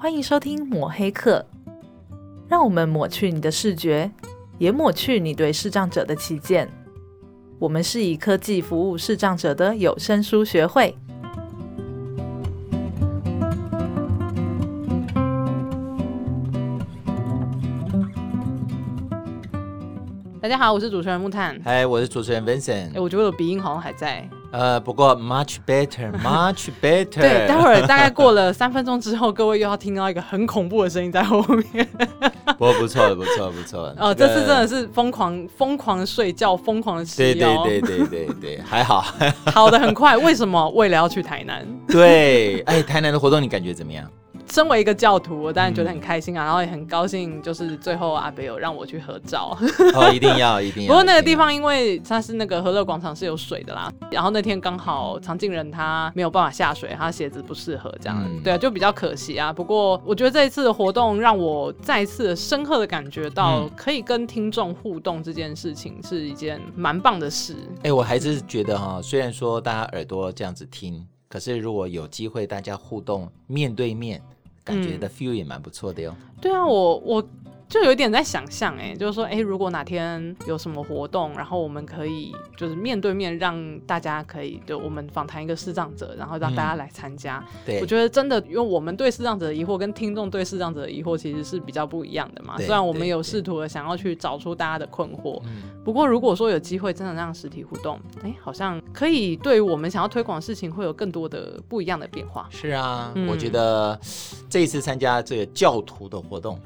欢迎收听抹黑课，让我们抹去你的视觉，也抹去你对视障者的偏见。我们是以科技服务视障者的有声书学会。大家好，我是主持人木炭。嗨，我是主持人 Vincent。哎，我觉得我鼻音好像还在。呃，不过 much better，much better。对，待会儿大概过了三分钟之后，各位又要听到一个很恐怖的声音在后面。不过不错，不错，不错。哦，这次真的是疯狂疯狂睡觉，疯狂的吃药。对对对对对对，还好。好的很快，为什么？为了要去台南。对，哎，台南的活动你感觉怎么样？身为一个教徒，我当然觉得很开心啊，嗯、然后也很高兴，就是最后阿北有让我去合照。哦，一定要，一定要。不过那个地方，因为它是那个和乐广场是有水的啦，然后那天刚好常静人他没有办法下水，他鞋子不适合这样，嗯、对啊，就比较可惜啊。不过我觉得这一次的活动让我再一次深刻的感觉到，可以跟听众互动这件事情是一件蛮棒的事。哎、欸，我还是觉得哈，虽然说大家耳朵这样子听，可是如果有机会大家互动面对面。感觉的 feel 也蛮不错的哟、嗯。对啊，我我。就有一点在想象，哎，就是说，哎，如果哪天有什么活动，然后我们可以就是面对面，让大家可以就我们访谈一个视障者，然后让大家来参加。嗯、对，我觉得真的，因为我们对视障者的疑惑跟听众对视障者的疑惑其实是比较不一样的嘛。虽然我们有试图的想要去找出大家的困惑，不过如果说有机会真的让实体互动，哎，好像可以对于我们想要推广的事情会有更多的不一样的变化。是啊，嗯、我觉得这一次参加这个教徒的活动。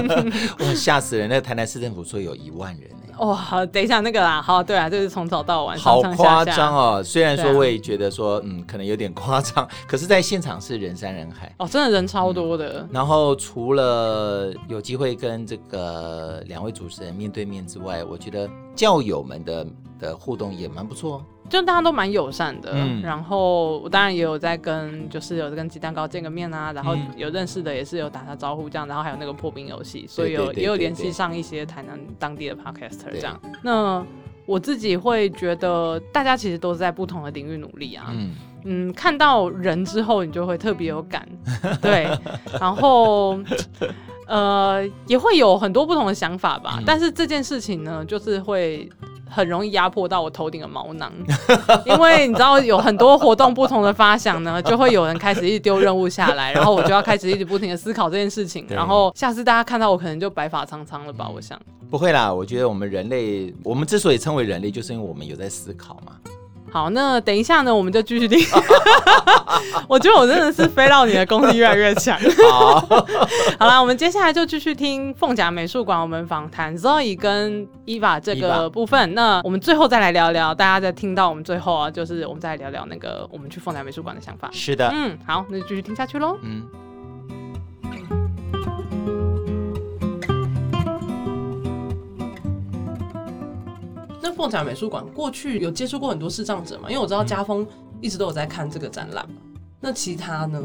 哇，吓死人！那个台南市政府说有一万人呢。哇、哦，好，等一下那个啦，好，对啊，就是从早到晚，好夸张哦。虽然说我也觉得说，啊、嗯，可能有点夸张，可是在现场是人山人海。哦，真的人超多的。嗯、然后除了有机会跟这个两位主持人面对面之外，我觉得教友们的的互动也蛮不错。就大家都蛮友善的，嗯、然后我当然也有在跟，就是有跟鸡蛋糕见个面啊，然后有认识的也是有打下招呼这样，然后还有那个破冰游戏，所以有也有联系上一些台南当地的 podcaster 这样。那我自己会觉得，大家其实都是在不同的领域努力啊。嗯，嗯，看到人之后，你就会特别有感，对，然后呃也会有很多不同的想法吧。嗯、但是这件事情呢，就是会。很容易压迫到我头顶的毛囊，因为你知道有很多活动不同的发想呢，就会有人开始一直丢任务下来，然后我就要开始一直不停的思考这件事情，然后下次大家看到我可能就白发苍苍了吧？我想不会啦，我觉得我们人类，我们之所以称为人类，就是因为我们有在思考嘛。好，那等一下呢，我们就继续听。我觉得我真的是飞到你的功力越来越强。好，好啦，我们接下来就继续听凤甲美术馆，我们访谈 Zoe 跟 Eva 这个部分。那我们最后再来聊聊，大家再听到我们最后啊，就是我们再来聊聊那个我们去凤甲美术馆的想法。是的，嗯，好，那就继续听下去喽。嗯。凤甲美术馆过去有接触过很多视障者嘛？因为我知道家峰一直都有在看这个展览。那其他呢？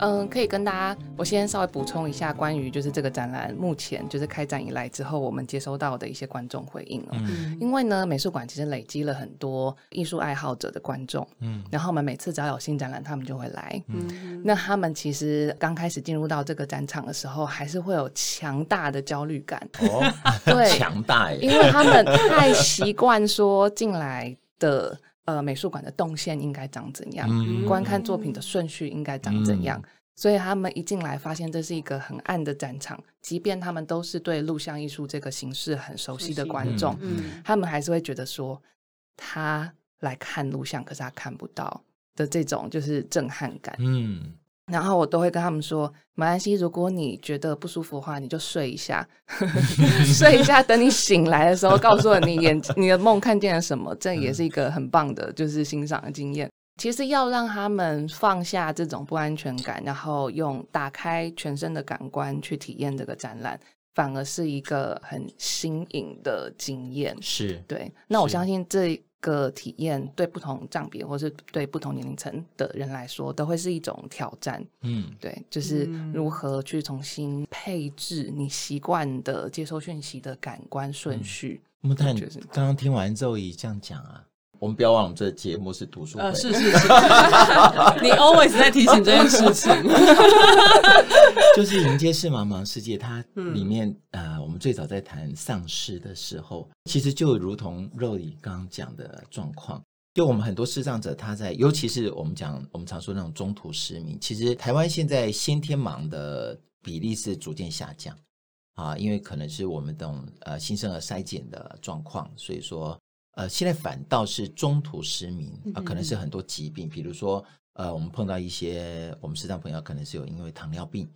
嗯，可以跟大家，我先稍微补充一下关于就是这个展览目前就是开展以来之后，我们接收到的一些观众回应哦。嗯。因为呢，美术馆其实累积了很多艺术爱好者的观众。嗯。然后我们每次只要有新展览，他们就会来。嗯。那他们其实刚开始进入到这个展场的时候，还是会有强大的焦虑感。哦。对。强大耶。因为他们太习惯说进来的。呃，美术馆的动线应该长怎样？嗯、观看作品的顺序应该长怎样？嗯、所以他们一进来，发现这是一个很暗的展场，即便他们都是对录像艺术这个形式很熟悉的观众，嗯、他们还是会觉得说，他来看录像，可是他看不到的这种就是震撼感。嗯。然后我都会跟他们说，没关系，如果你觉得不舒服的话，你就睡一下，睡一下，等你醒来的时候，告诉我你眼 你的梦看见了什么，这也是一个很棒的，就是欣赏的经验。其实要让他们放下这种不安全感，然后用打开全身的感官去体验这个展览，反而是一个很新颖的经验。是对，那我相信这。个体验对不同障别或是对不同年龄层的人来说，都会是一种挑战。嗯，对，就是如何去重新配置你习惯的接收讯息的感官顺序。木炭，刚刚听完之后，以这样讲啊，我们不要忘了，我们这个节目是读书会。呃，是是 是，你 always 在提醒这件事情。就是迎接是茫茫世界，它里面、嗯、呃，我们最早在谈丧失的时候，其实就如同肉里刚刚讲的状况，就我们很多视障者，他在，尤其是我们讲我们常说那种中途失明，其实台湾现在先天盲的比例是逐渐下降啊，因为可能是我们这种呃新生儿筛检的状况，所以说。呃，现在反倒是中途失明啊、呃，可能是很多疾病，比如说呃，我们碰到一些我们视障朋友，可能是有因为糖尿病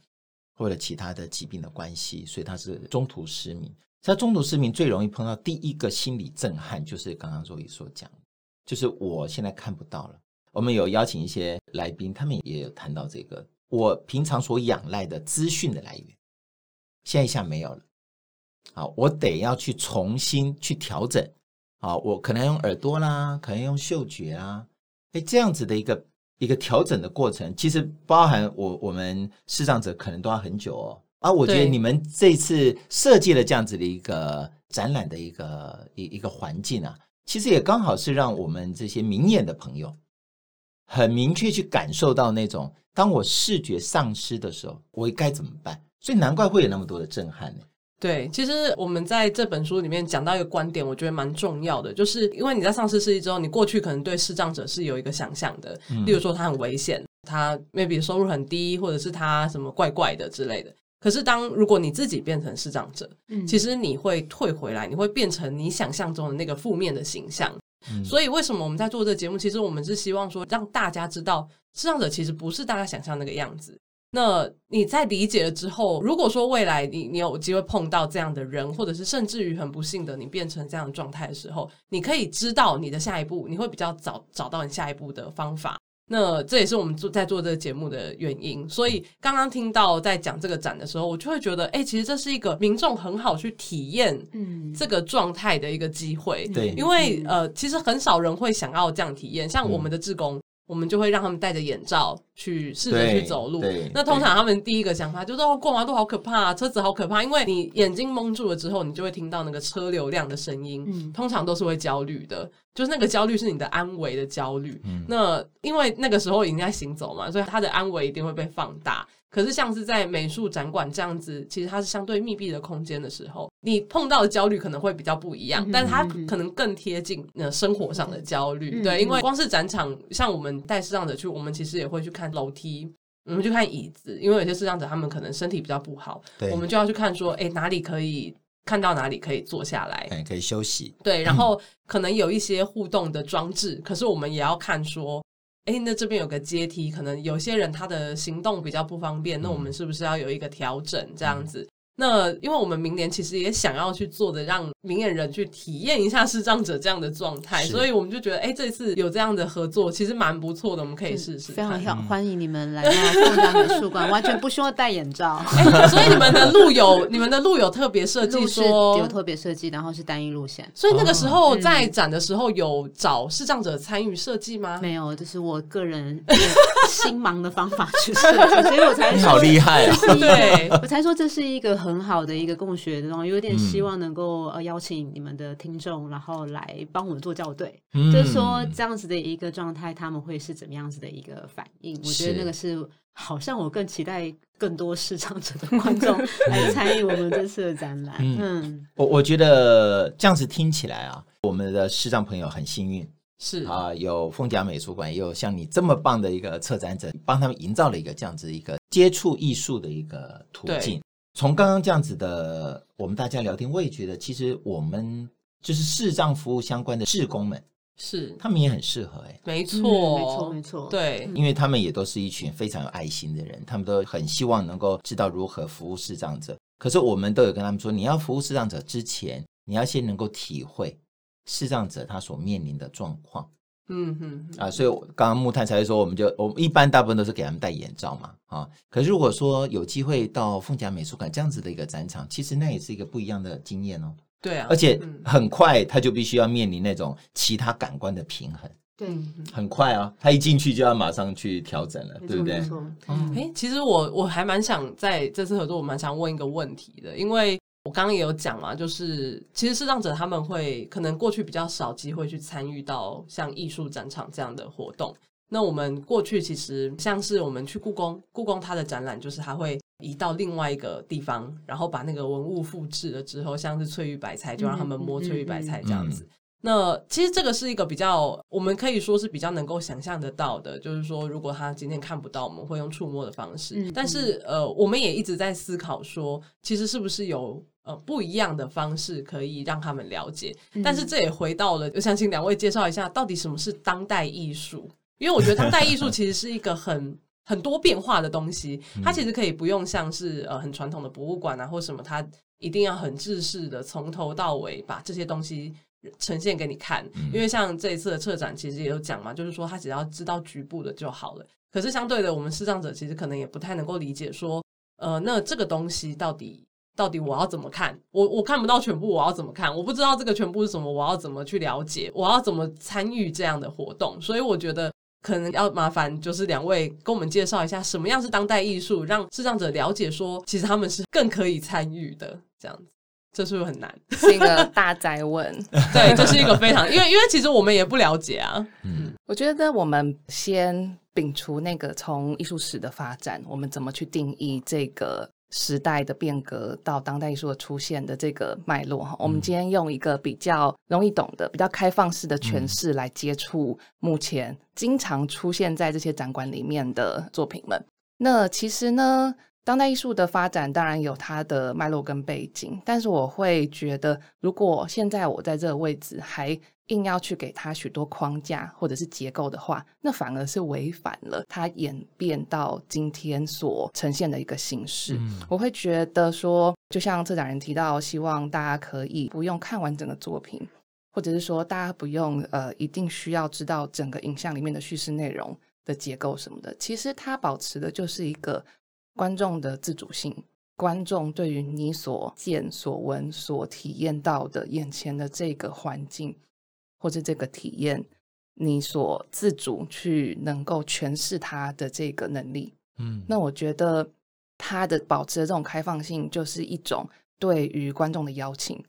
或者其他的疾病的关系，所以他是中途失明。在中途失明最容易碰到第一个心理震撼，就是刚刚若仪所讲，就是我现在看不到了。我们有邀请一些来宾，他们也有谈到这个，我平常所仰赖的资讯的来源，现在一下没有了。好，我得要去重新去调整。啊，我可能用耳朵啦，可能用嗅觉啊，哎，这样子的一个一个调整的过程，其实包含我我们视障者可能都要很久哦。啊，我觉得你们这次设计了这样子的一个展览的一个一一个环境啊，其实也刚好是让我们这些明眼的朋友很明确去感受到那种，当我视觉丧失的时候，我该怎么办？所以难怪会有那么多的震撼呢。对，其实我们在这本书里面讲到一个观点，我觉得蛮重要的，就是因为你在丧失视力之后，你过去可能对视障者是有一个想象的，例如说他很危险，他 maybe 收入很低，或者是他什么怪怪的之类的。可是当如果你自己变成视障者，嗯，其实你会退回来，你会变成你想象中的那个负面的形象。嗯，所以为什么我们在做这个节目？其实我们是希望说让大家知道，视障者其实不是大家想象那个样子。那你在理解了之后，如果说未来你你有机会碰到这样的人，或者是甚至于很不幸的你变成这样的状态的时候，你可以知道你的下一步，你会比较早找到你下一步的方法。那这也是我们做在做这个节目的原因。所以刚刚听到在讲这个展的时候，我就会觉得，哎、欸，其实这是一个民众很好去体验嗯这个状态的一个机会。对，因为呃，其实很少人会想要这样体验，像我们的志工。我们就会让他们戴着眼罩去试着去走路。那通常他们第一个想法就是哦，过马路好可怕啊，车子好可怕。因为你眼睛蒙住了之后，你就会听到那个车流量的声音，嗯，通常都是会焦虑的。就是那个焦虑是你的安危的焦虑。嗯，那因为那个时候已经在行走嘛，所以他的安危一定会被放大。可是像是在美术展馆这样子，其实它是相对密闭的空间的时候，你碰到的焦虑可能会比较不一样，嗯、但是它可能更贴近那生活上的焦虑。嗯、对，因为光是展场，像我们带视障者去，我们其实也会去看楼梯，我们去看椅子，因为有些视障者他们可能身体比较不好，对我们就要去看说，哎，哪里可以看到哪里可以坐下来，可以休息。对，然后可能有一些互动的装置，可是我们也要看说。哎，那这边有个阶梯，可能有些人他的行动比较不方便，那我们是不是要有一个调整这样子？那因为我们明年其实也想要去做的，让明眼人去体验一下视障者这样的状态，所以我们就觉得，哎，这次有这样的合作，其实蛮不错的，我们可以试试。非常好，欢迎你们来到凤甲美术馆，完全不需要戴眼罩。哎，所以你们的路有，你们的路有特别设计说有特别设计，然后是单一路线。所以那个时候在展的时候有找视障者参与设计吗？没有，这是我个人心盲的方法去设计，所以我才你好厉害啊！对，我才说这是一个。很好的一个共学的东西，有点希望能够呃邀请你们的听众，然后来帮我们做校对，嗯、就是说这样子的一个状态，他们会是怎么样子的一个反应？我觉得那个是好像我更期待更多视障者的观众 来参与我们这次的展览。嗯，嗯。我我觉得这样子听起来啊，我们的视障朋友很幸运，是。啊，有凤甲美术馆，也有像你这么棒的一个策展者，帮他们营造了一个这样子一个接触艺术的一个途径。从刚刚这样子的，我们大家聊天，我也觉得，其实我们就是视障服务相关的志工们，是。他们也很适合哎，没错，没错，没错，对，因为他们也都是一群非常有爱心的人，他们都很希望能够知道如何服务视障者。可是我们都有跟他们说，你要服务视障者之前，你要先能够体会视障者他所面临的状况。嗯哼啊，所以刚刚木炭才会说，我们就我们一般大部分都是给他们戴眼罩嘛，啊，可是如果说有机会到凤甲美术馆这样子的一个展场，其实那也是一个不一样的经验哦。对啊，而且很快他就必须要面临那种其他感官的平衡。对，很快啊，他一进去就要马上去调整了，对不对？没错。哎，其实我我还蛮想在这次合作，我蛮想问一个问题的，因为我刚刚也有讲嘛，就是其实视障者他们会可能过去比较少机会去参与到像艺术展场这样的活动。那我们过去其实像是我们去故宫，故宫它的展览就是它会移到另外一个地方，然后把那个文物复制了之后，像是翠玉白菜，就让他们摸翠玉白菜这样子。嗯嗯嗯嗯那其实这个是一个比较，我们可以说是比较能够想象得到的，就是说，如果他今天看不到，我们会用触摸的方式。嗯、但是，呃，我们也一直在思考说，其实是不是有呃不一样的方式可以让他们了解？嗯、但是这也回到了，我想请两位介绍一下，到底什么是当代艺术？因为我觉得当代艺术其实是一个很 很多变化的东西，它其实可以不用像是呃很传统的博物馆啊或什么，它一定要很制式的从头到尾把这些东西。呈现给你看，因为像这一次的策展，其实也有讲嘛，就是说他只要知道局部的就好了。可是相对的，我们视障者其实可能也不太能够理解说，呃，那这个东西到底到底我要怎么看？我我看不到全部，我要怎么看？我不知道这个全部是什么，我要怎么去了解？我要怎么参与这样的活动？所以我觉得可能要麻烦就是两位跟我们介绍一下，什么样是当代艺术，让视障者了解说，其实他们是更可以参与的这样子。这是不是很难？是一个大哉问。对，这是一个非常，因为因为其实我们也不了解啊。嗯，我觉得我们先摒除那个从艺术史的发展，我们怎么去定义这个时代的变革到当代艺术的出现的这个脉络哈。我们今天用一个比较容易懂的、比较开放式的诠释来接触目前经常出现在这些展馆里面的作品们。那其实呢？当代艺术的发展当然有它的脉络跟背景，但是我会觉得，如果现在我在这个位置还硬要去给它许多框架或者是结构的话，那反而是违反了它演变到今天所呈现的一个形式。嗯、我会觉得说，就像策展人提到，希望大家可以不用看完整个作品，或者是说大家不用呃一定需要知道整个影像里面的叙事内容的结构什么的，其实它保持的就是一个。观众的自主性，观众对于你所见所闻所体验到的眼前的这个环境，或者这个体验，你所自主去能够诠释它的这个能力，嗯，那我觉得它的保持的这种开放性，就是一种对于观众的邀请。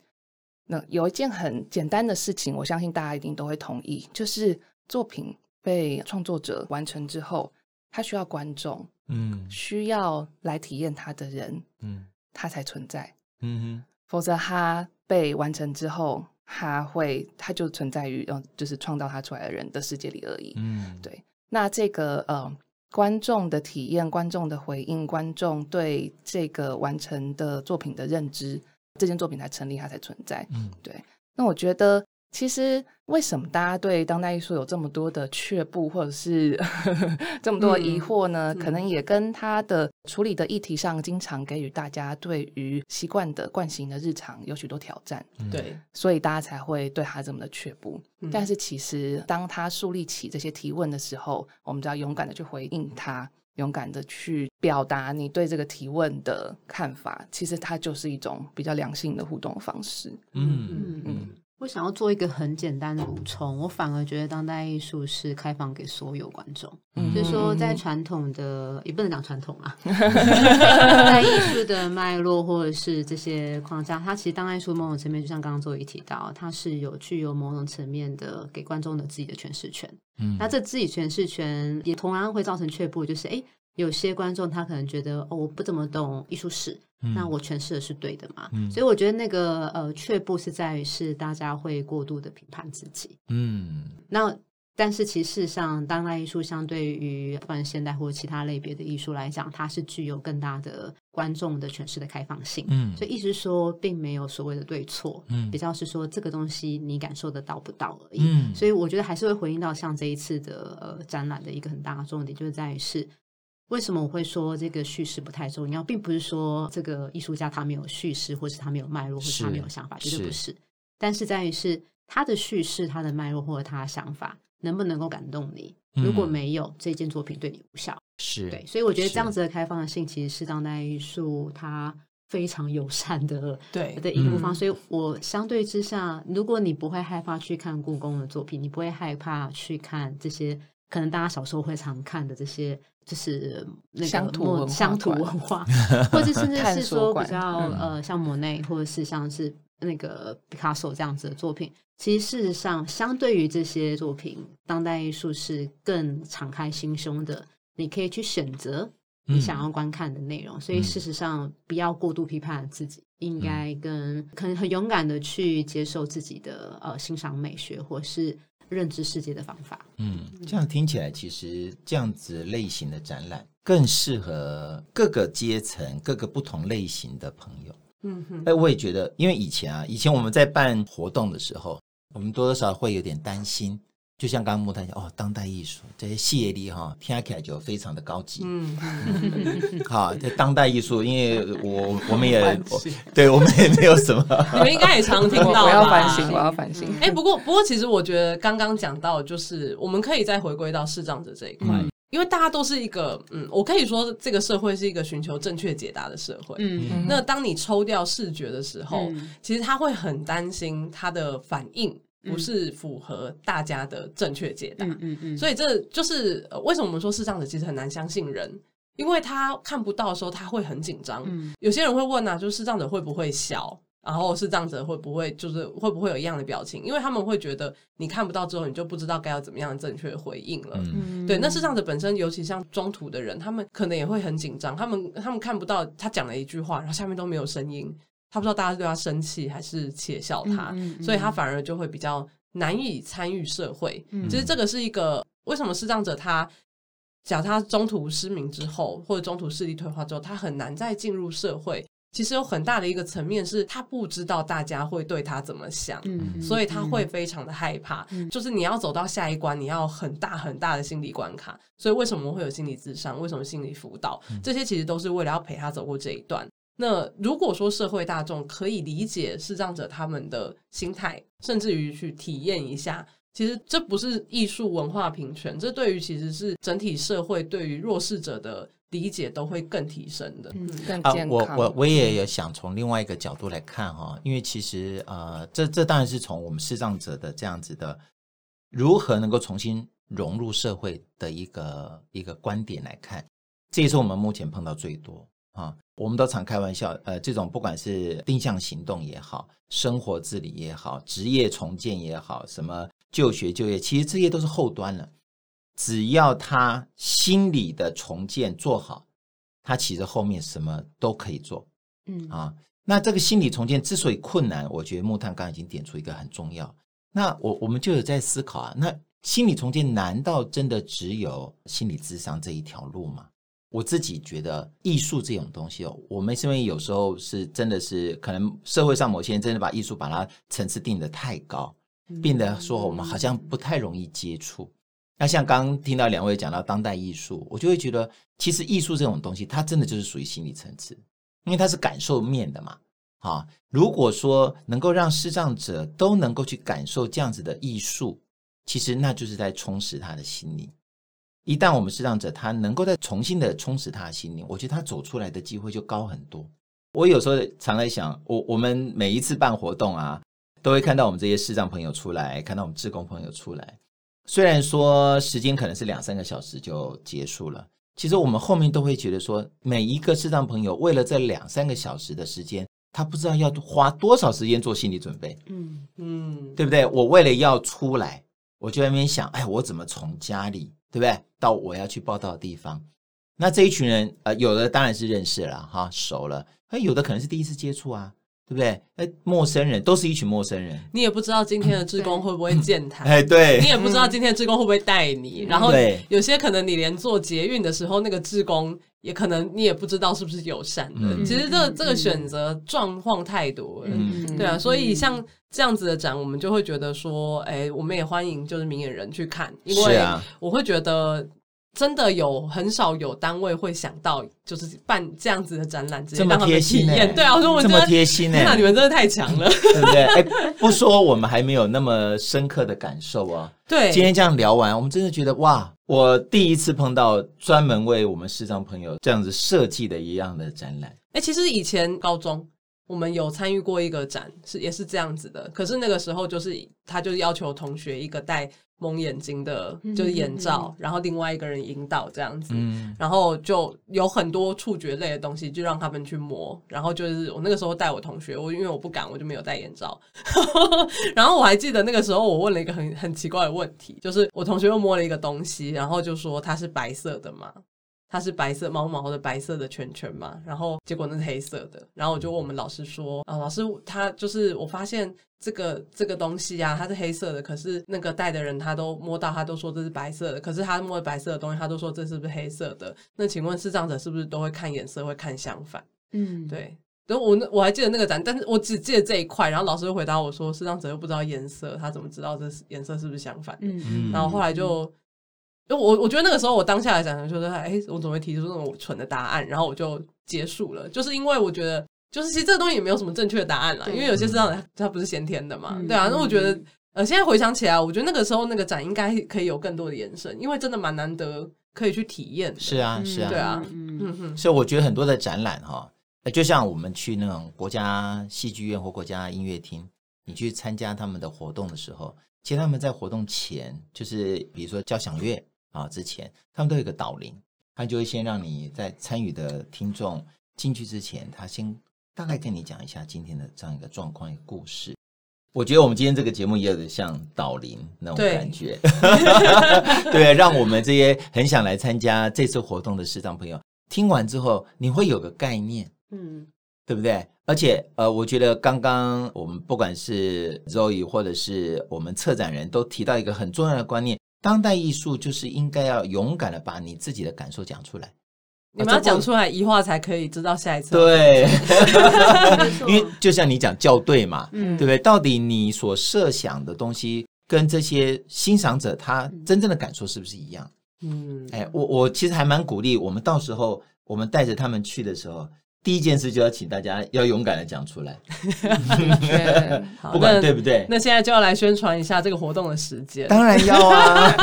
那有一件很简单的事情，我相信大家一定都会同意，就是作品被创作者完成之后，他需要观众。嗯，需要来体验它的人，嗯，它才存在，嗯哼，否则他被完成之后，他会，他就存在于，嗯，就是创造他出来的人的世界里而已，嗯，对。那这个呃，观众的体验，观众的回应，观众对这个完成的作品的认知，这件作品才成立，它才存在，嗯，对。那我觉得。其实，为什么大家对当代艺术有这么多的却步，或者是呵 呵这么多疑惑呢？嗯、可能也跟他的处理的议题上，经常给予大家对于习惯的惯行的日常有许多挑战。对、嗯，所以大家才会对他这么的却步。嗯、但是，其实当他树立起这些提问的时候，我们就要勇敢的去回应他，勇敢的去表达你对这个提问的看法。其实，它就是一种比较良性的互动方式。嗯嗯嗯。嗯我想要做一个很简单的补充，我反而觉得当代艺术是开放给所有观众，嗯、就是说在传统的也不能讲传统啊，当代艺术的脉络或者是这些框架，它其实当代艺术某种层面，就像刚刚作为提到，它是有具有某种层面的给观众的自己的诠释权。嗯，那这自己诠释权也同样会造成却步，就是哎。有些观众他可能觉得哦，我不怎么懂艺术史，嗯、那我诠释的是对的嘛？嗯、所以我觉得那个呃，却步是在于是大家会过度的评判自己。嗯，那但是其实上，当代艺术相对于不管现代或者其他类别的艺术来讲，它是具有更大的观众的诠释的开放性。嗯，所以意思是说，并没有所谓的对错。嗯，比较是说这个东西你感受得到不到而已。嗯，所以我觉得还是会回应到像这一次的呃展览的一个很大的重点，就是在于是。为什么我会说这个叙事不太重要，并不是说这个艺术家他没有叙事，或是他没有脉络，或是他没有想法，绝对不是。是但是在于是他的叙事、他的脉络或者他的想法能不能够感动你？嗯、如果没有，这件作品对你无效。是对，所以我觉得这样子的开放的性，其实是当代艺术它非常友善的 对的一个部分。嗯、所以我相对之下，如果你不会害怕去看故宫的作品，你不会害怕去看这些。可能大家小时候会常看的这些，就是那个乡土文化，乡土文化，或者甚至是说比较呃，像莫内，或者是像是那个毕卡索这样子的作品。其实事实上，相对于这些作品，当代艺术是更敞开心胸的，你可以去选择你想要观看的内容。嗯、所以事实上，不要过度批判自己，应该跟可能很勇敢的去接受自己的呃欣赏美学或是认知世界的方法。嗯，这样听起来，其实这样子类型的展览更适合各个阶层、各个不同类型的朋友。嗯哼，哎，我也觉得，因为以前啊，以前我们在办活动的时候。我们多多少少会有点担心，就像刚刚木炭讲哦，当代艺术这些谢力哈，听起来就非常的高级。嗯，好，这当代艺术，因为我 我们也对我们也没有什么，你们应该也常听到吧？我要反省，我要反省。哎，不过不过，其实我觉得刚刚讲到，就是我们可以再回归到视障者这一块。嗯因为大家都是一个，嗯，我可以说这个社会是一个寻求正确解答的社会。嗯，那当你抽掉视觉的时候，嗯、其实他会很担心他的反应不是符合大家的正确解答。嗯嗯嗯。所以这就是为什么我们说视障者其实很难相信人，因为他看不到的时候他会很紧张。嗯。有些人会问啊，就是视障者会不会笑？然后视障者会不会就是会不会有一样的表情？因为他们会觉得你看不到之后，你就不知道该要怎么样正确回应了。嗯、对，那视障者本身，尤其像中途的人，他们可能也会很紧张。他们他们看不到他讲了一句话，然后下面都没有声音，他不知道大家对他生气还是窃笑他，嗯嗯嗯、所以他反而就会比较难以参与社会。嗯、其实这个是一个为什么视障者他假如他中途失明之后，或者中途视力退化之后，他很难再进入社会。其实有很大的一个层面是他不知道大家会对他怎么想，嗯、所以他会非常的害怕。嗯、就是你要走到下一关，你要很大很大的心理关卡。所以为什么会有心理智商？为什么心理辅导？这些其实都是为了要陪他走过这一段。那如果说社会大众可以理解视障者他们的心态，甚至于去体验一下，其实这不是艺术文化平权，这对于其实是整体社会对于弱势者的。理解都会更提升的，嗯，更健康。我我我也有想从另外一个角度来看哈，因为其实呃，这这当然是从我们视障者的这样子的如何能够重新融入社会的一个一个观点来看，这也是我们目前碰到最多啊。我们都常开玩笑，呃，这种不管是定向行动也好，生活自理也好，职业重建也好，什么就学就业，其实这些都是后端了。只要他心理的重建做好，他其实后面什么都可以做。嗯啊，那这个心理重建之所以困难，我觉得木炭刚刚已经点出一个很重要。那我我们就有在思考啊，那心理重建难道真的只有心理智商这一条路吗？我自己觉得艺术这种东西哦，我们是因为有时候是真的是可能社会上某些人真的把艺术把它层次定得太高，变得说我们好像不太容易接触。那像刚刚听到两位讲到当代艺术，我就会觉得，其实艺术这种东西，它真的就是属于心理层次，因为它是感受面的嘛。啊，如果说能够让视障者都能够去感受这样子的艺术，其实那就是在充实他的心灵。一旦我们视障者他能够再重新的充实他的心灵，我觉得他走出来的机会就高很多。我有时候常在想，我我们每一次办活动啊，都会看到我们这些视障朋友出来，看到我们志工朋友出来。虽然说时间可能是两三个小时就结束了，其实我们后面都会觉得说，每一个视障朋友为了这两三个小时的时间，他不知道要花多少时间做心理准备。嗯嗯，对不对？我为了要出来，我就在那边想，哎，我怎么从家里，对不对，到我要去报道的地方？那这一群人，呃，有的当然是认识了哈，熟了，那，有的可能是第一次接触啊。对不对？哎，陌生人都是一群陌生人，你也不知道今天的志工会不会健谈。哎，对，你也不知道今天的志工会不会带你。然后有些可能你连做捷运的时候，那个志工也可能你也不知道是不是友善的。其实这这个选择状况太多了，对啊。所以像这样子的展，我们就会觉得说，哎，我们也欢迎就是明眼人去看，因为我会觉得。真的有很少有单位会想到，就是办这样子的展览，直接让他们体验。对啊，我说我们这么贴心呢，那你们真的太强了，对不对？哎，不说我们还没有那么深刻的感受啊。对，今天这样聊完，我们真的觉得哇，我第一次碰到专门为我们视障朋友这样子设计的一样的展览。哎，其实以前高中我们有参与过一个展，是也是这样子的。可是那个时候就是他就是要求同学一个带蒙眼睛的，就是眼罩，然后另外一个人引导这样子，嗯、然后就有很多触觉类的东西，就让他们去摸。然后就是我那个时候带我同学，我因为我不敢，我就没有戴眼罩。然后我还记得那个时候，我问了一个很很奇怪的问题，就是我同学又摸了一个东西，然后就说它是白色的嘛。它是白色毛毛的白色的圈圈嘛，然后结果那是黑色的，然后我就问我们老师说啊，老师他就是我发现这个这个东西啊，它是黑色的，可是那个戴的人他都摸到，他都说这是白色的，可是他摸的白色的东西，他都说这是不是黑色的？那请问视障者是不是都会看颜色，会看相反？嗯，对。然后我我还记得那个展，但是我只记得这一块，然后老师就回答我说，视障者又不知道颜色，他怎么知道这是颜色是不是相反的？嗯，然后后来就。就我我觉得那个时候我当下来讲，就是哎，我怎么会提出这种蠢的答案？然后我就结束了，就是因为我觉得，就是其实这个东西也没有什么正确的答案啦，因为有些视障者他不是先天的嘛，嗯、对啊。那我觉得，呃，现在回想起来，我觉得那个时候那个展应该可以有更多的延伸，因为真的蛮难得可以去体验。是啊，是啊，对啊，嗯哼。所以我觉得很多的展览哈，就像我们去那种国家戏剧院或国家音乐厅，你去参加他们的活动的时候，其实他们在活动前，就是比如说交响乐。啊，之前他们都有一个导聆，他就会先让你在参与的听众进去之前，他先大概跟你讲一下今天的这样一个状况、一个故事。我觉得我们今天这个节目也有点像导聆那种感觉，对，对，让我们这些很想来参加这次活动的视障朋友听完之后，你会有个概念，嗯，对不对？而且呃，我觉得刚刚我们不管是 Zoe 或者是我们策展人都提到一个很重要的观念。当代艺术就是应该要勇敢的把你自己的感受讲出来，你们要讲出来，一话才可以知道下一次。对，因为就像你讲校对嘛，嗯，对不对？到底你所设想的东西跟这些欣赏者他真正的感受是不是一样？嗯，哎，我我其实还蛮鼓励我们到时候我们带着他们去的时候。第一件事就要请大家要勇敢的讲出来，不管对不对？那现在就要来宣传一下这个活动的时间。当然要啊，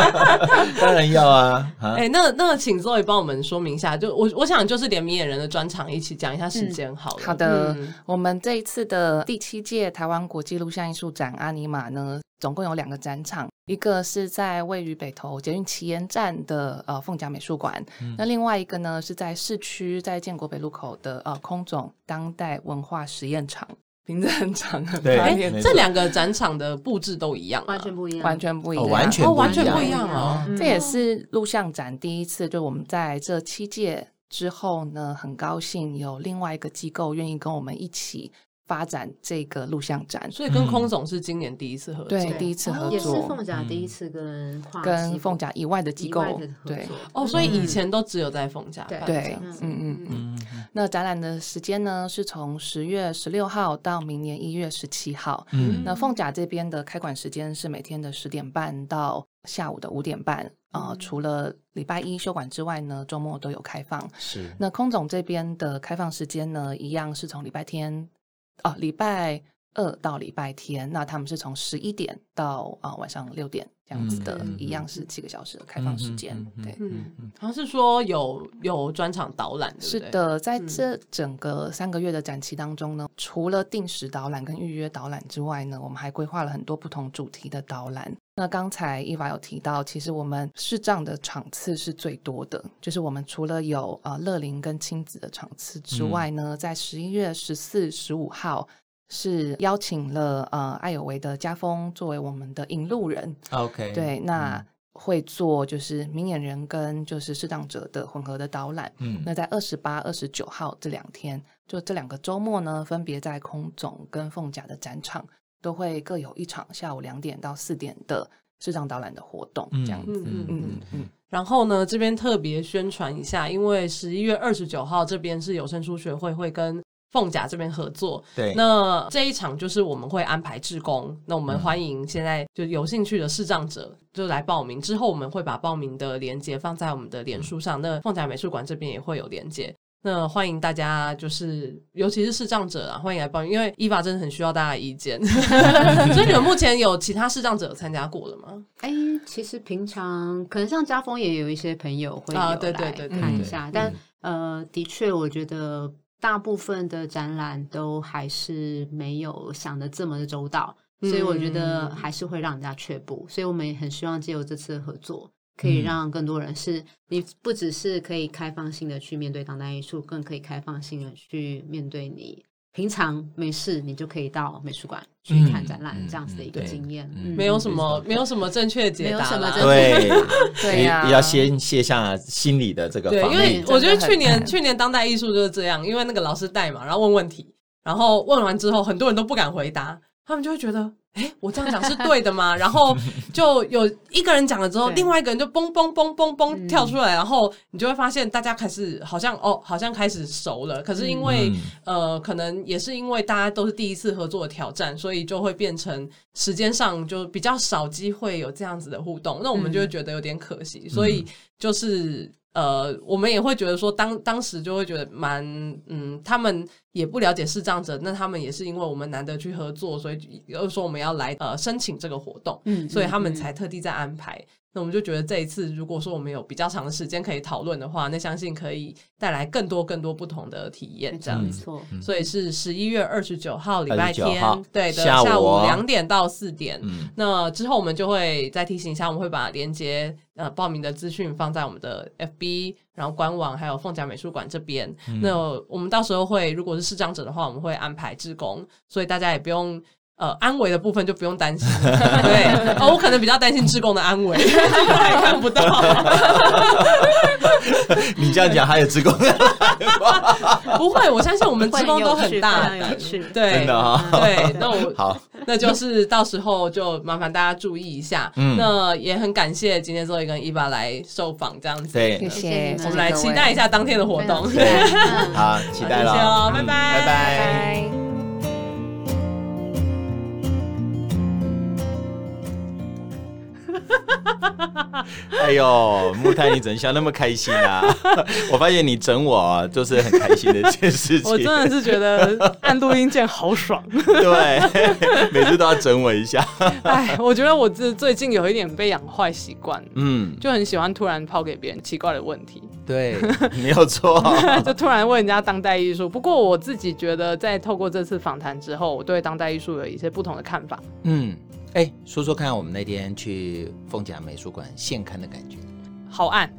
当然要啊。哎、欸，那那请 Zoe 帮我们说明一下，就我我想就是连明眼人的专场一起讲一下时间好了、嗯。好的，嗯、我们这一次的第七届台湾国际录像艺术展阿尼玛呢，总共有两个展场，一个是在位于北投捷运旗岩站的呃凤甲美术馆，嗯、那另外一个呢是在市区在建国北路口的呃空总当代文化实验场，名字很长。对，欸、这两个展场的布置都一样，完全不一样，完全不一样，哦、完全不一样，哦、完全不一样哦。这也是录像展第一次，就我们在这七届之后呢，很高兴有另外一个机构愿意跟我们一起。发展这个录像展，所以跟空总是今年第一次合作，对，第一次合作，也是凤甲第一次跟跟凤甲以外的机构对。哦，所以以前都只有在凤甲对，嗯嗯嗯。那展览的时间呢，是从十月十六号到明年一月十七号。嗯，那凤甲这边的开馆时间是每天的十点半到下午的五点半。啊，除了礼拜一休馆之外呢，周末都有开放。是，那空总这边的开放时间呢，一样是从礼拜天。哦，礼拜二到礼拜天，那他们是从十一点到啊、呃、晚上六点这样子的，嗯、一样是七个小时的开放时间。对，嗯，好像是说有有专场导览，是的，在这整个三个月的展期当中呢，嗯、除了定时导览跟预约导览之外呢，我们还规划了很多不同主题的导览。那刚才 Eva 有提到，其实我们视障的场次是最多的，就是我们除了有呃乐龄跟亲子的场次之外呢，嗯、在十一月十四、十五号是邀请了呃艾有为的家风作为我们的引路人。OK，对，那会做就是明眼人跟就是视障者的混合的导览。嗯，那在二十八、二十九号这两天，就这两个周末呢，分别在空总跟凤甲的展场。都会各有一场下午两点到四点的视障导览的活动，这样子。嗯嗯嗯。然后呢，这边特别宣传一下，因为十一月二十九号这边是有声书学会会跟凤甲这边合作。对。那这一场就是我们会安排志工，那我们欢迎现在就有兴趣的视障者就来报名。之后我们会把报名的链接放在我们的脸书上，那凤甲美术馆这边也会有链接。那欢迎大家，就是尤其是视障者啊，欢迎来报名，因为 Eva 真的很需要大家的意见。所以你们目前有其他视障者有参加过了吗？哎，其实平常可能像家风也有一些朋友会有来看一下，但呃，的确，我觉得大部分的展览都还是没有想的这么的周到。所以我觉得还是会让人家却步。所以我们也很希望借由这次的合作，可以让更多人是，你不只是可以开放性的去面对当代艺术，更可以开放性的去面对你。平常没事，你就可以到美术馆去看展览，这样子的一个经验，没有什么，没有什么正确解答，对对呀，要先卸下心理的这个。对，因为我觉得去年去年当代艺术就是这样，因为那个老师带嘛，然后问问题，然后问完之后，很多人都不敢回答，他们就会觉得。哎，我这样讲是对的吗？然后就有一个人讲了之后，另外一个人就嘣嘣嘣嘣嘣跳出来，嗯、然后你就会发现大家开始好像哦，好像开始熟了。可是因为、嗯、呃，可能也是因为大家都是第一次合作的挑战，所以就会变成时间上就比较少机会有这样子的互动。那我们就会觉得有点可惜，嗯、所以就是。呃，我们也会觉得说当，当当时就会觉得蛮，嗯，他们也不了解视障者，那他们也是因为我们难得去合作，所以又说我们要来呃申请这个活动，嗯，所以他们才特地在安排。那我们就觉得这一次，如果说我们有比较长的时间可以讨论的话，那相信可以带来更多更多不同的体验，这样子。所以是十一月二十九号礼拜天，对的，下午两点到四点。嗯，那之后我们就会再提醒一下，我们会把连接呃报名的资讯放在我们的 FB，然后官网还有凤甲美术馆这边。那我们到时候会，如果是视障者的话，我们会安排志工，所以大家也不用。呃，安危的部分就不用担心，对，哦，我可能比较担心志工的安危，还看不到。你这样讲还有志工？不会，我相信我们志工都很大胆，对，真的哈，对，那我好，那就是到时候就麻烦大家注意一下。嗯，那也很感谢今天 Zoe 跟 Eva 来受访，这样子，对，谢谢，我们来期待一下当天的活动，对，好，期待了，拜拜，拜拜。哎呦，木炭，你怎么笑那么开心啊？我发现你整我就是很开心的一件事情。我真的是觉得按录音键好爽。对，每次都要整我一下。哎，我觉得我这最近有一点被养坏习惯，嗯，就很喜欢突然抛给别人奇怪的问题。对，没有错，就突然问人家当代艺术。不过我自己觉得，在透过这次访谈之后，我对当代艺术有一些不同的看法。嗯。哎，说说看，我们那天去凤甲美术馆现看的感觉，好暗。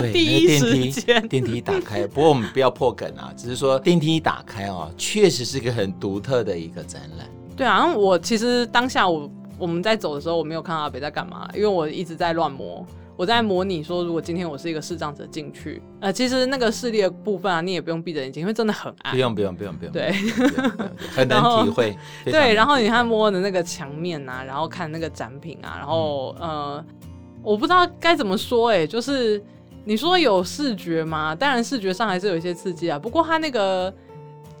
对，第一时间电梯打开，不过我们不要破梗啊，只是说电梯打开哦，确实是一个很独特的一个展览。对啊，我其实当下我我们在走的时候，我没有看到阿北在干嘛，因为我一直在乱摸。我在模拟说，如果今天我是一个视障者进去，呃，其实那个视力的部分啊，你也不用闭着眼睛，因为真的很暗。不用不用不用不用。对，很难体会。对，然后你看摸的那个墙面啊，然后看那个展品啊，然后呃，我不知道该怎么说，哎，就是你说有视觉吗？当然视觉上还是有一些刺激啊。不过它那个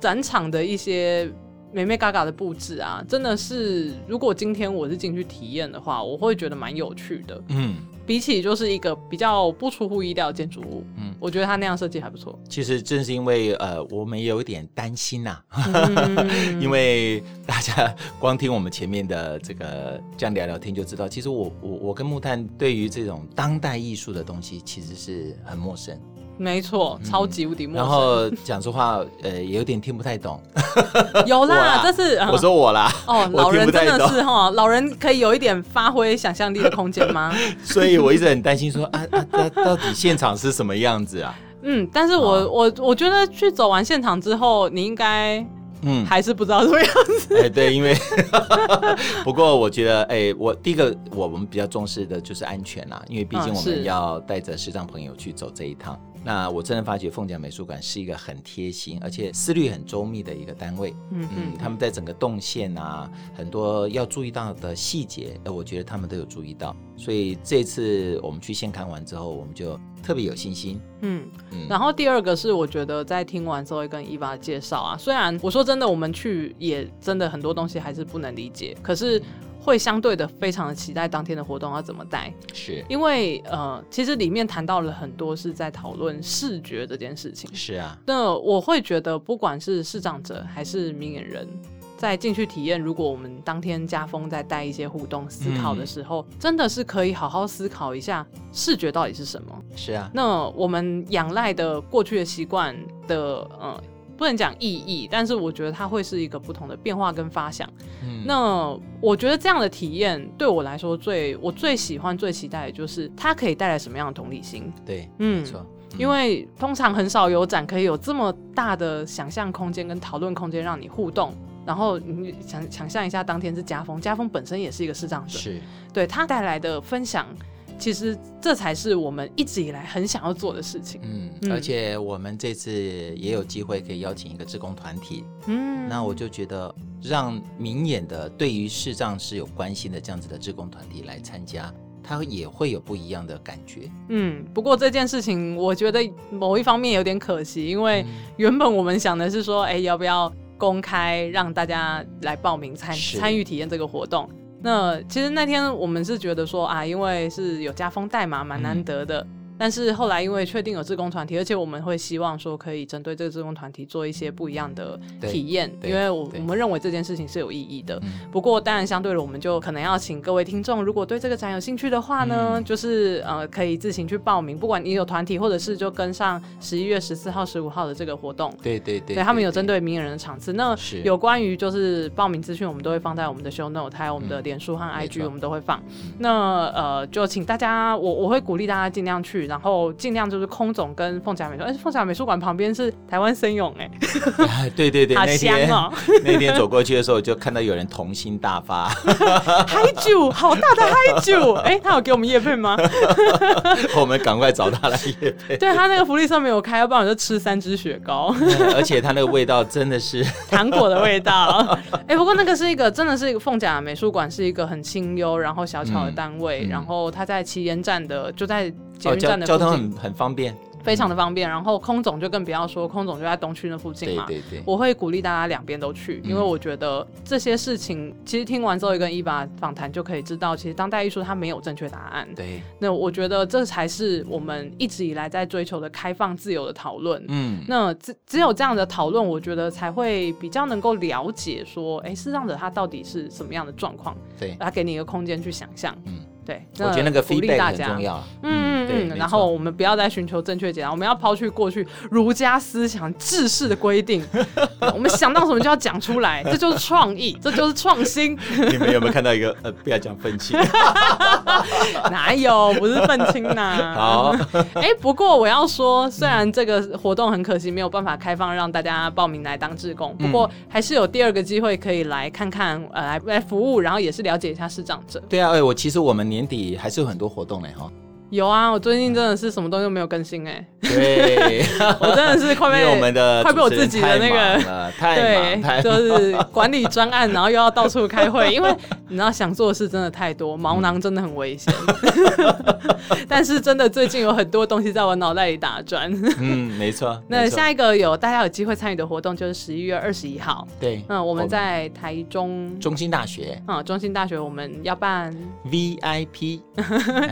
展场的一些美眉嘎嘎的布置啊，真的是，如果今天我是进去体验的话，我会觉得蛮有趣的。嗯。比起就是一个比较不出乎意料的建筑物，嗯，我觉得它那样设计还不错。其实正是因为呃，我们有一点担心呐、啊，嗯、因为大家光听我们前面的这个这样聊聊天就知道，其实我我我跟木炭对于这种当代艺术的东西其实是很陌生。没错，超级无敌陌生。然后讲实话，呃，也有点听不太懂。有啦，这是我说我啦。哦，老人真的是哈，老人可以有一点发挥想象力的空间吗？所以我一直很担心说啊啊，到底现场是什么样子啊？嗯，但是我我我觉得去走完现场之后，你应该嗯还是不知道什么样子。哎，对，因为 不过我觉得，哎，我第一个我们比较重视的就是安全啦，因为毕竟我们要带着视障朋友去走这一趟。那我真的发觉凤甲美术馆是一个很贴心，而且思虑很周密的一个单位。嗯嗯，他们在整个动线啊，很多要注意到的细节，呃，我觉得他们都有注意到。所以这次我们去现看完之后，我们就特别有信心。嗯嗯。然后第二个是，我觉得在听完之后跟 Eva 介绍啊，虽然我说真的，我们去也真的很多东西还是不能理解，可是。会相对的非常的期待当天的活动要怎么带，是因为呃，其实里面谈到了很多是在讨论视觉这件事情。是啊，那我会觉得不管是视障者还是明眼人，在进去体验，如果我们当天家风在带一些互动思考的时候，嗯、真的是可以好好思考一下视觉到底是什么。是啊，那我们仰赖的过去的习惯的呃。不能讲意义，但是我觉得它会是一个不同的变化跟发想。嗯，那我觉得这样的体验对我来说最我最喜欢、最期待的就是它可以带来什么样的同理心。对，嗯，没错。因为通常很少有展可以有这么大的想象空间跟讨论空间让你互动，然后你想想象一下，当天是家风，家风本身也是一个视障者，是对他带来的分享，其实这才是我们一直以来很想要做的事情。嗯，嗯，而且我们这次也有机会可以邀请一个志工团体，嗯，那我就觉得让明眼的对于视障是有关心的这样子的志工团体来参加。他也会有不一样的感觉。嗯，不过这件事情我觉得某一方面有点可惜，因为原本我们想的是说，哎，要不要公开让大家来报名参参与体验这个活动？那其实那天我们是觉得说啊，因为是有加封代码，蛮难得的。嗯但是后来因为确定有志工团体，而且我们会希望说可以针对这个志工团体做一些不一样的体验，因为我我们认为这件事情是有意义的。不过当然相对的，我们就可能要请各位听众，如果对这个展有兴趣的话呢，嗯、就是呃可以自行去报名，不管你有团体或者是就跟上十一月十四号、十五号的这个活动。对对对，对他们有针对明眼人的场次。那有关于就是报名资讯，我们都会放在我们的 show note，还有我们的脸书和 IG，我们都会放。那呃就请大家，我我会鼓励大家尽量去，然后尽量。就是空总跟凤甲美术，哎，凤甲美术馆旁边是台湾森永，哎，对对对，好香哦！那天走过去的时候，就看到有人童心大发，嗨酒，好大的嗨酒，哎，他有给我们叶配吗？我们赶快找他来叶配。对，他那个福利社没有开，要不然我就吃三支雪糕。而且他那个味道真的是糖果的味道。哎，不过那个是一个，真的是一个凤甲美术馆，是一个很清幽，然后小巧的单位，然后他在旗延站的，就在捷运站的交通很很方便。非常的方便，然后空总就更不要说，空总就在东区那附近嘛。对对对，我会鼓励大家两边都去，因为我觉得这些事情其实听完之后，跟伊娃访谈就可以知道，其实当代艺术它没有正确答案。对，那我觉得这才是我们一直以来在追求的开放自由的讨论。嗯，那只只有这样的讨论，我觉得才会比较能够了解说，哎，视障者他到底是什么样的状况？对，他给你一个空间去想象。嗯。对，我觉得那个 feedback 很重要。嗯嗯嗯，然后我们不要再寻求正确解答，我们要抛去过去儒家思想制式的规定。我们想到什么就要讲出来，这就是创意，这就是创新。你们有没有看到一个呃，不要讲愤青？哪有？不是愤青呐。好，哎，不过我要说，虽然这个活动很可惜没有办法开放让大家报名来当志工，不过还是有第二个机会可以来看看，呃，来来服务，然后也是了解一下视障者。对啊，哎，我其实我们年年底还是有很多活动嘞哈。有啊，我最近真的是什么东西都没有更新哎。对，我真的是快被我们的快被我自己的那个对，就是管理专案，然后又要到处开会，因为你知道想做的事真的太多，毛囊真的很危险。但是真的最近有很多东西在我脑袋里打转。嗯，没错。那下一个有大家有机会参与的活动就是十一月二十一号。对，嗯，我们在台中中心大学。嗯，中心大学我们要办 VIP。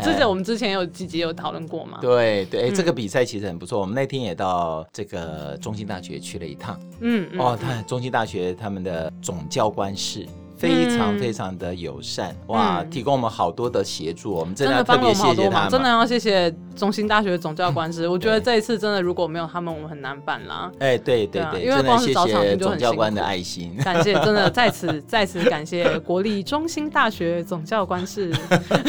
之前我们之前有。几集有讨论过吗？对对，哎，这个比赛其实很不错。我们那天也到这个中兴大学去了一趟。嗯，哦，他中兴大学他们的总教官室。非常非常的友善，嗯、哇！提供我们好多的协助，我们真的要特别谢谢他们，真的要谢谢中兴大学总教官 室。我觉得这一次真的如果没有他们，我们很难办啦。哎，对对对，因为光是找场地就很辛苦。总教官的爱心，感谢，真的在此在此感谢国立中兴大学总教官室，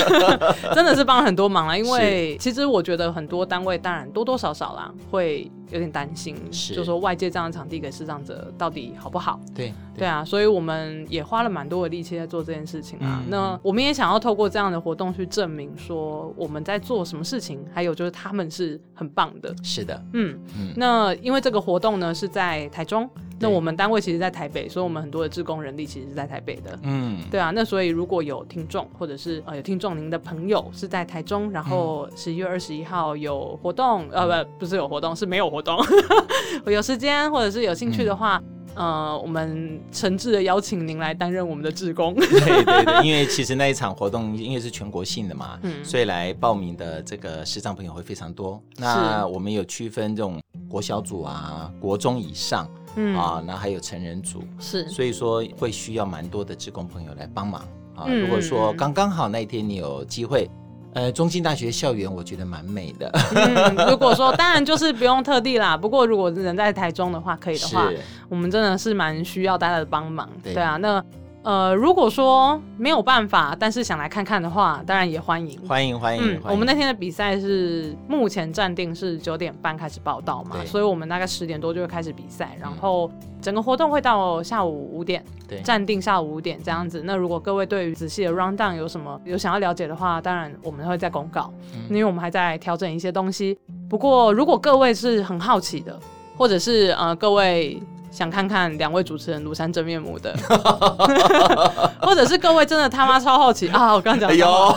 真的是帮了很多忙了。因为其实我觉得很多单位当然多多少少啦会有点担心，是就说外界这样的场地给视障者到底好不好？对对啊，所以我们也花了。蛮多的力气在做这件事情啊，嗯、那我们也想要透过这样的活动去证明说我们在做什么事情，还有就是他们是很棒的。是的，嗯嗯。那因为这个活动呢是在台中，那我们单位其实在台北，所以我们很多的志工人力其实是在台北的。嗯，对啊。那所以如果有听众或者是呃有听众您的朋友是在台中，然后十一月二十一号有活动，嗯、呃不不是有活动是没有活动，有时间或者是有兴趣的话。嗯呃，我们诚挚的邀请您来担任我们的志工。对对对，因为其实那一场活动因为是全国性的嘛，嗯，所以来报名的这个视障朋友会非常多。那我们有区分这种国小组啊、国中以上，嗯啊，那还有成人组，是，所以说会需要蛮多的职工朋友来帮忙啊。如果说刚刚好那一天你有机会。呃，中兴大学校园我觉得蛮美的。嗯，如果说当然就是不用特地啦，不过如果人在台中的话，可以的话，我们真的是蛮需要大家的帮忙。对，对啊，那。呃，如果说没有办法，但是想来看看的话，当然也欢迎，欢迎欢迎。嗯，我们那天的比赛是目前暂定是九点半开始报道嘛，所以我们大概十点多就会开始比赛，然后整个活动会到下午五点，对，暂定下午五点这样子。那如果各位对于仔细的 rundown 有什么有想要了解的话，当然我们会再公告，嗯，因为我们还在调整一些东西。不过如果各位是很好奇的，或者是呃各位。想看看两位主持人庐山真面目的，或者是各位真的他妈超好奇啊！我刚刚讲，哎呦，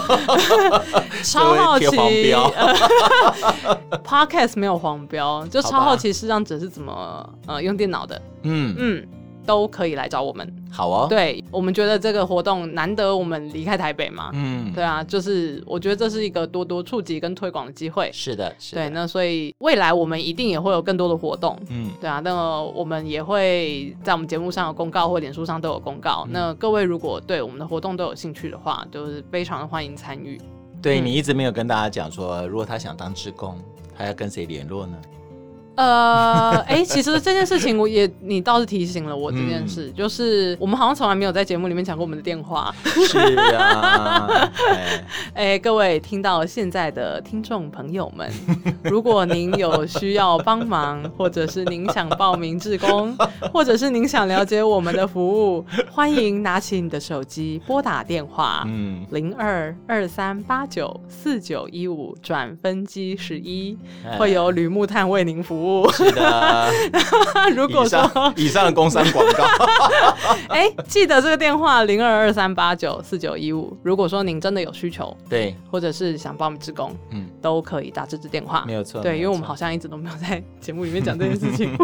超好奇，Podcast 没有黄标，就超好奇视障者是怎么呃用电脑的，嗯。嗯。都可以来找我们，好哦。对，我们觉得这个活动难得我们离开台北嘛，嗯，对啊，就是我觉得这是一个多多触及跟推广的机会。是的，是的。对，那所以未来我们一定也会有更多的活动，嗯，对啊，那么我们也会在我们节目上有公告，或脸书上都有公告。嗯、那各位如果对我们的活动都有兴趣的话，就是非常的欢迎参与。对、嗯、你一直没有跟大家讲说，如果他想当志工，他要跟谁联络呢？呃，哎、欸，其实这件事情我也，你倒是提醒了我这件事，嗯、就是我们好像从来没有在节目里面讲过我们的电话。是啊，哎、欸，各位听到现在的听众朋友们，如果您有需要帮忙，或者是您想报名志工，或者是您想了解我们的服务，欢迎拿起你的手机拨打电话，嗯，零二二三八九四九一五转分机十一，会有吕木炭为您服务。是的，如果说以上的工商广告，哎、欸，记得这个电话零二二三八九四九一五。如果说您真的有需求，对，或者是想报名志工，嗯，都可以打这支电话，没有错。对，因为我们好像一直都没有在节目里面讲这件 事情。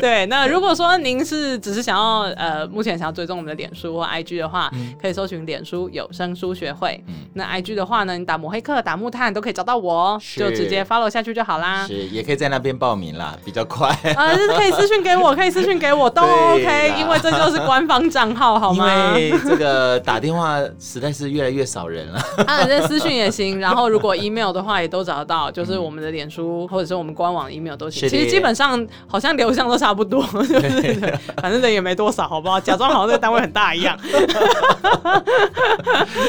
对，那如果说您是只是想要呃，目前想要追踪我们的脸书或 IG 的话，嗯、可以搜寻脸书有声书学会。嗯、那 IG 的话呢，你打抹黑客、打木炭都可以找到我，就直接 follow 下去就好啦。是，也可以在那边报。名啦，比较快啊，就是可以私信给我，可以私信给我都 OK，因为这就是官方账号，好吗？因为这个打电话实在是越来越少人了。啊，这私信也行，然后如果 email 的话也都找得到，就是我们的脸书或者是我们官网 email 都行。其实基本上好像流向都差不多，就是对？反正人也没多少，好不好？假装好像这个单位很大一样。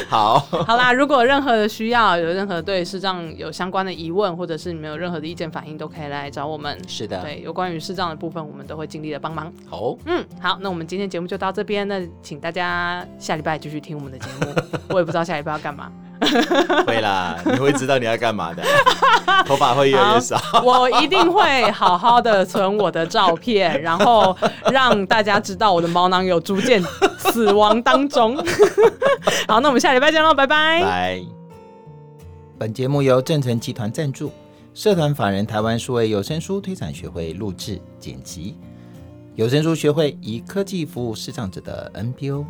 好，好啦，如果任何的需要，有任何对视障有相关的疑问，或者是你们有任何的意见反应，都可以来找我。们是的，对，有关于视障的部分，我们都会尽力的帮忙。好，嗯，好，那我们今天节目就到这边，那请大家下礼拜继续听我们的节目。我也不知道下礼拜要干嘛。会啦，你会知道你要干嘛的，头发会越来越少。我一定会好好的存我的照片，然后让大家知道我的毛囊有逐渐死亡当中。好，那我们下礼拜见喽，拜拜。拜。本节目由正成集团赞助。社团法人台湾数位有声书推展学会录制剪辑。有声书学会以科技服务视障者的 npo